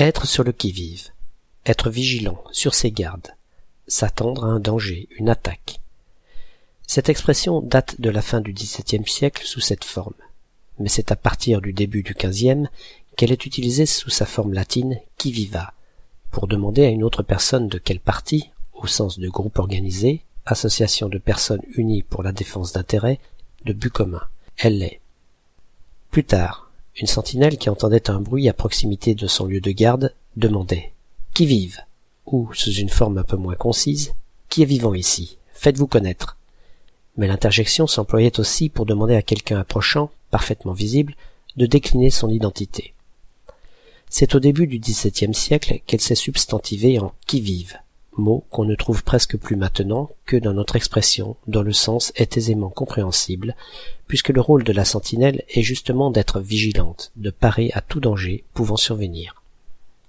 Être sur le qui-vive. Être vigilant, sur ses gardes. S'attendre à un danger, une attaque. Cette expression date de la fin du XVIIe siècle sous cette forme, mais c'est à partir du début du XVe qu'elle est utilisée sous sa forme latine qui viva, pour demander à une autre personne de quel parti, au sens de groupe organisé, association de personnes unies pour la défense d'intérêts, de but commun. Elle l'est. Plus tard, une sentinelle qui entendait un bruit à proximité de son lieu de garde demandait Qui vive? ou, sous une forme un peu moins concise, Qui est vivant ici? Faites-vous connaître. Mais l'interjection s'employait aussi pour demander à quelqu'un approchant, parfaitement visible, de décliner son identité. C'est au début du XVIIe siècle qu'elle s'est substantivée en qui vive, mot qu'on ne trouve presque plus maintenant que dans notre expression dont le sens est aisément compréhensible, puisque le rôle de la sentinelle est justement d'être vigilante, de parer à tout danger pouvant survenir.